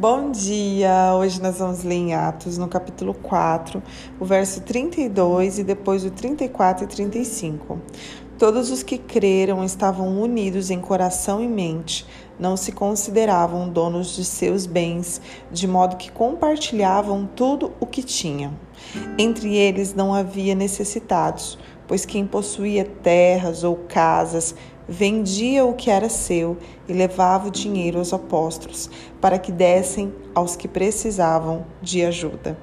Bom dia! Hoje nós vamos ler em Atos, no capítulo 4, o verso 32 e depois o 34 e 35. Todos os que creram estavam unidos em coração e mente, não se consideravam donos de seus bens, de modo que compartilhavam tudo o que tinham. Entre eles não havia necessitados, pois quem possuía terras ou casas vendia o que era seu e levava o dinheiro aos apóstolos, para que dessem aos que precisavam de ajuda.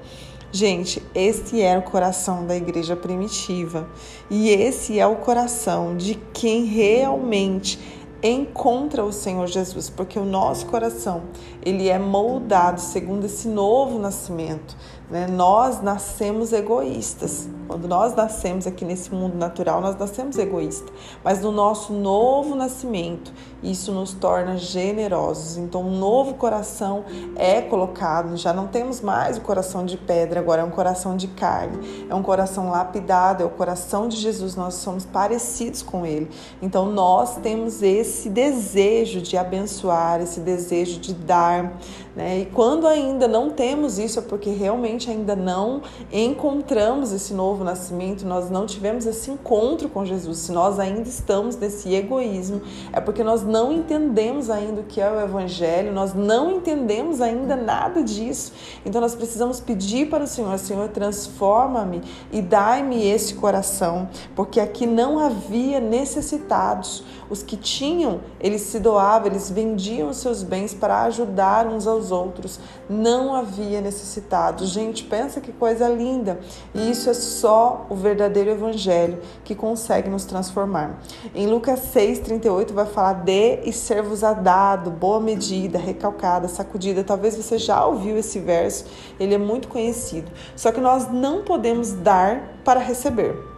Gente, esse era o coração da igreja primitiva e esse é o coração de quem realmente encontra o Senhor Jesus, porque o nosso coração ele é moldado segundo esse novo nascimento. Né? Nós nascemos egoístas. Quando nós nascemos aqui nesse mundo natural, nós nascemos egoístas. Mas no nosso novo nascimento, isso nos torna generosos. Então, um novo coração é colocado. Já não temos mais o coração de pedra, agora é um coração de carne. É um coração lapidado, é o coração de Jesus. Nós somos parecidos com ele. Então, nós temos esse desejo de abençoar, esse desejo de dar. Né? E quando ainda não temos isso, é porque realmente ainda não encontramos esse novo nascimento, nós não tivemos esse encontro com Jesus, se nós ainda estamos nesse egoísmo, é porque nós não entendemos ainda o que é o Evangelho, nós não entendemos ainda nada disso. Então nós precisamos pedir para o Senhor: Senhor, transforma-me e dai-me esse coração, porque aqui não havia necessitados. Os que tinham, eles se doavam, eles vendiam os seus bens para ajudar uns aos outros. Não havia necessitados. Gente, pensa que coisa linda. E isso é só o verdadeiro evangelho que consegue nos transformar. Em Lucas 6:38 vai falar de e ser-vos a dado, boa medida, recalcada, sacudida. Talvez você já ouviu esse verso, ele é muito conhecido. Só que nós não podemos dar para receber.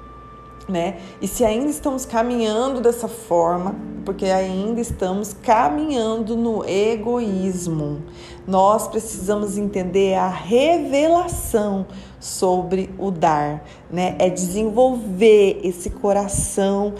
Né? E se ainda estamos caminhando dessa forma, porque ainda estamos caminhando no egoísmo. Nós precisamos entender a revelação sobre o dar, né? É desenvolver esse coração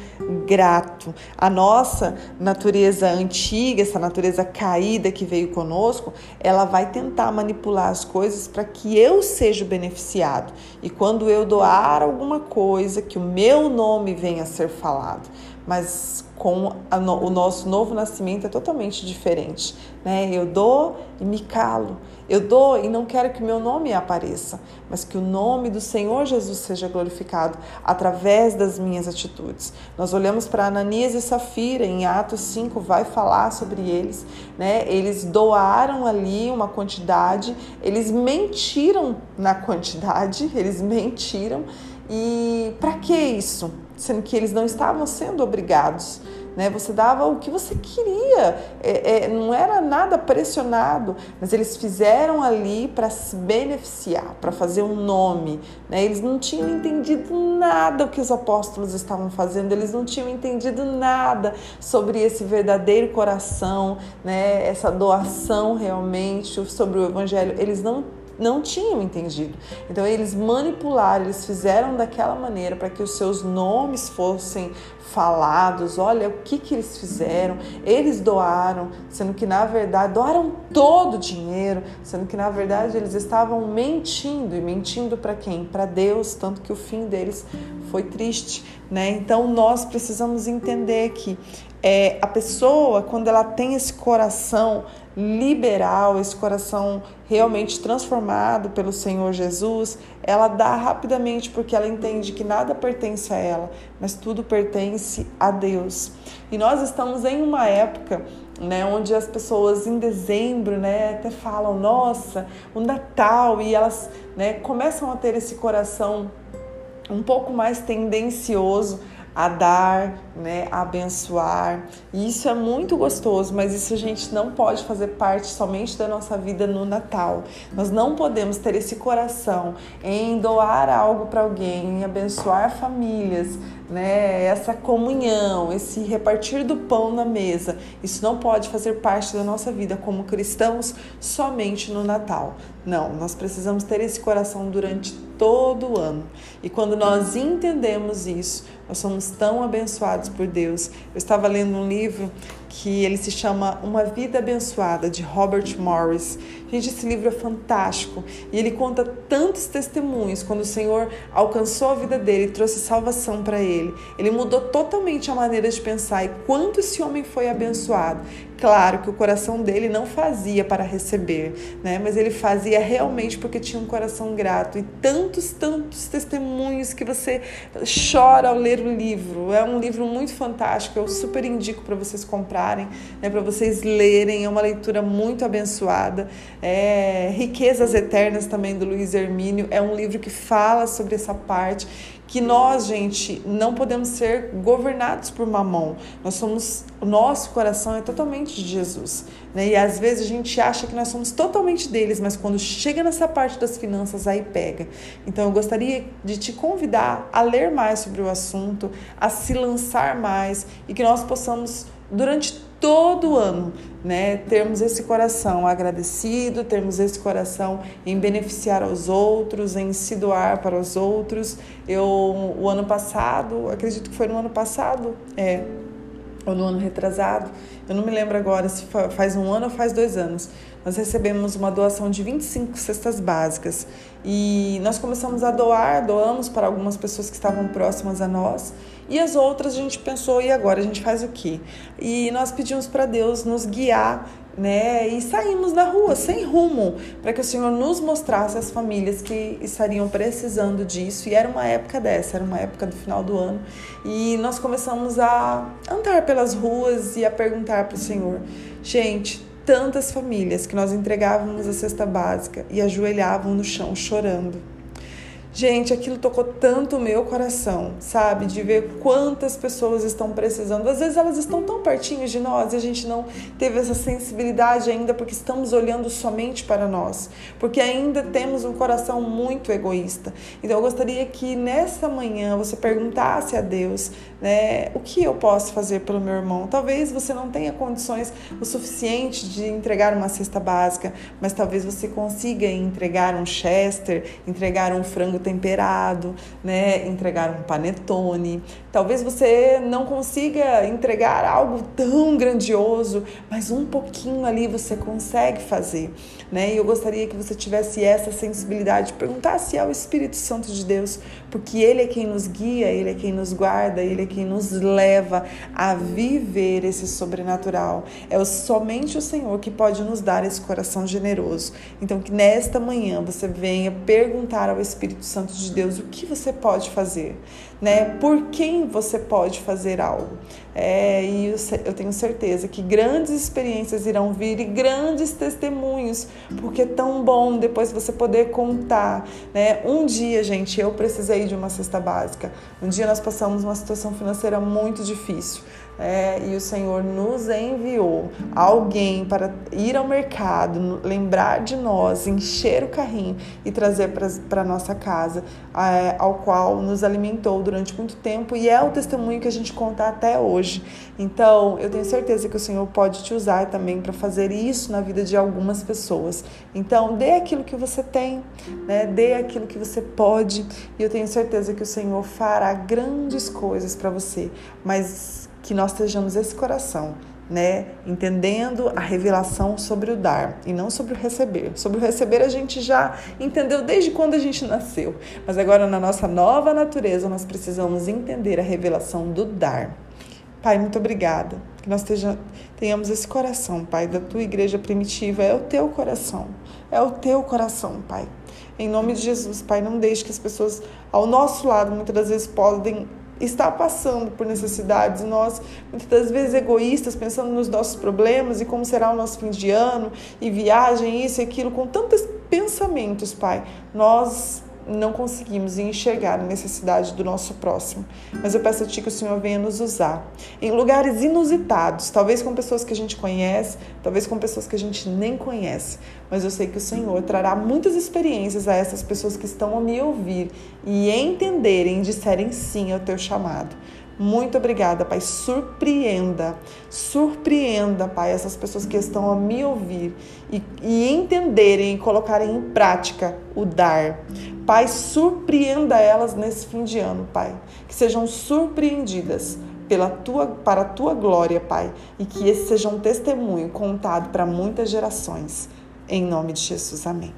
grato. A nossa natureza antiga, essa natureza caída que veio conosco, ela vai tentar manipular as coisas para que eu seja beneficiado. E quando eu doar alguma coisa, que o meu nome venha a ser falado mas com no, o nosso novo nascimento é totalmente diferente. Né? Eu dou e me calo. Eu dou e não quero que meu nome apareça, mas que o nome do Senhor Jesus seja glorificado através das minhas atitudes. Nós olhamos para Ananias e Safira, em Atos 5 vai falar sobre eles. Né? Eles doaram ali uma quantidade, eles mentiram na quantidade, eles mentiram. E para que isso? sendo que eles não estavam sendo obrigados. Né? Você dava o que você queria, é, é, não era nada pressionado, mas eles fizeram ali para se beneficiar, para fazer um nome. Né? Eles não tinham entendido nada o que os apóstolos estavam fazendo, eles não tinham entendido nada sobre esse verdadeiro coração, né? essa doação realmente, sobre o evangelho. Eles não não tinham entendido. Então eles manipularam, eles fizeram daquela maneira para que os seus nomes fossem falados. Olha o que, que eles fizeram. Eles doaram, sendo que na verdade doaram todo o dinheiro, sendo que na verdade eles estavam mentindo e mentindo para quem? Para Deus, tanto que o fim deles foi triste, né? Então nós precisamos entender que é, a pessoa, quando ela tem esse coração liberal, esse coração realmente transformado pelo Senhor Jesus, ela dá rapidamente porque ela entende que nada pertence a ela, mas tudo pertence a Deus. E nós estamos em uma época né, onde as pessoas em dezembro, né, até falam, nossa, o Natal, e elas, né, começam a ter esse coração um pouco mais tendencioso a dar, né, a abençoar. E isso é muito gostoso, mas isso a gente não pode fazer parte somente da nossa vida no Natal. Nós não podemos ter esse coração em doar algo para alguém, em abençoar famílias, né, essa comunhão, esse repartir do pão na mesa. Isso não pode fazer parte da nossa vida como cristãos somente no Natal. Não, nós precisamos ter esse coração durante todo o ano. E quando nós entendemos isso, nós somos tão abençoados por Deus. Eu estava lendo um livro que ele se chama Uma Vida Abençoada, de Robert Morris. Gente, esse livro é fantástico e ele conta tantos testemunhos quando o Senhor alcançou a vida dele e trouxe salvação para ele. Ele mudou totalmente a maneira de pensar e quanto esse homem foi abençoado. Claro que o coração dele não fazia para receber, né? Mas ele fazia realmente porque tinha um coração grato. E tantos, tantos testemunhos que você chora ao ler o livro. É um livro muito fantástico. Eu super indico para vocês comprarem, né? Para vocês lerem. É uma leitura muito abençoada. É Riquezas Eternas também do Luiz Hermínio. É um livro que fala sobre essa parte que nós, gente, não podemos ser governados por mamão. Nós somos, o nosso coração é totalmente de Jesus, né? E às vezes a gente acha que nós somos totalmente deles, mas quando chega nessa parte das finanças aí pega. Então eu gostaria de te convidar a ler mais sobre o assunto, a se lançar mais e que nós possamos durante todo ano, né, termos esse coração agradecido, termos esse coração em beneficiar aos outros, em se doar para os outros. Eu, o ano passado, acredito que foi no ano passado, é, ou no ano retrasado, eu não me lembro agora se faz um ano ou faz dois anos, nós recebemos uma doação de 25 cestas básicas e nós começamos a doar, doamos para algumas pessoas que estavam próximas a nós e as outras a gente pensou, e agora a gente faz o quê? E nós pedimos para Deus nos guiar né? E saímos na rua sem rumo, para que o Senhor nos mostrasse as famílias que estariam precisando disso. E era uma época dessa, era uma época do final do ano. E nós começamos a andar pelas ruas e a perguntar para o Senhor: gente, tantas famílias que nós entregávamos a cesta básica e ajoelhavam no chão chorando Gente, aquilo tocou tanto o meu coração, sabe? De ver quantas pessoas estão precisando. Às vezes elas estão tão pertinho de nós e a gente não teve essa sensibilidade ainda porque estamos olhando somente para nós, porque ainda temos um coração muito egoísta. Então eu gostaria que nessa manhã você perguntasse a Deus, né, o que eu posso fazer pelo meu irmão? Talvez você não tenha condições o suficiente de entregar uma cesta básica, mas talvez você consiga entregar um chester, entregar um frango temperado, né? Entregar um panetone. Talvez você não consiga entregar algo tão grandioso, mas um pouquinho ali você consegue fazer, né? E eu gostaria que você tivesse essa sensibilidade, perguntasse ao Espírito Santo de Deus, porque ele é quem nos guia, ele é quem nos guarda, ele é quem nos leva a viver esse sobrenatural. É somente o Senhor que pode nos dar esse coração generoso. Então que nesta manhã você venha perguntar ao Espírito Santo de Deus o que você pode fazer, né? Por quem você pode fazer algo. É, e eu tenho certeza que grandes experiências irão vir e grandes testemunhos, porque é tão bom depois você poder contar, né? Um dia, gente, eu precisei de uma cesta básica. Um dia nós passamos uma situação financeira muito difícil é, e o Senhor nos enviou alguém para ir ao mercado, lembrar de nós, encher o carrinho e trazer para a nossa casa, é, ao qual nos alimentou durante muito tempo e é o testemunho que a gente conta até hoje. Então, eu tenho certeza que o Senhor pode te usar também para fazer isso na vida de algumas pessoas. Então, dê aquilo que você tem, né? dê aquilo que você pode e eu tenho certeza que o Senhor fará grandes coisas para você. Mas que nós estejamos esse coração, né, entendendo a revelação sobre o dar e não sobre o receber. Sobre o receber a gente já entendeu desde quando a gente nasceu, mas agora na nossa nova natureza nós precisamos entender a revelação do dar. Pai, muito obrigada. Que nós tenhamos esse coração, Pai, da tua igreja primitiva. É o teu coração. É o teu coração, Pai. Em nome de Jesus, Pai, não deixe que as pessoas ao nosso lado muitas das vezes podem está passando por necessidades, nós muitas das vezes egoístas, pensando nos nossos problemas e como será o nosso fim de ano e viagem, isso e aquilo, com tantos pensamentos, Pai, nós não conseguimos enxergar a necessidade do nosso próximo. Mas eu peço a Ti que o Senhor venha nos usar em lugares inusitados, talvez com pessoas que a gente conhece, talvez com pessoas que a gente nem conhece. Mas eu sei que o Senhor trará muitas experiências a essas pessoas que estão a me ouvir e entenderem e disserem sim ao Teu chamado. Muito obrigada, Pai. Surpreenda, surpreenda, Pai, essas pessoas que estão a me ouvir e, e entenderem e colocarem em prática o dar. Pai, surpreenda elas nesse fim de ano, Pai. Que sejam surpreendidas pela tua, para a tua glória, Pai, e que esse seja um testemunho contado para muitas gerações. Em nome de Jesus, amém.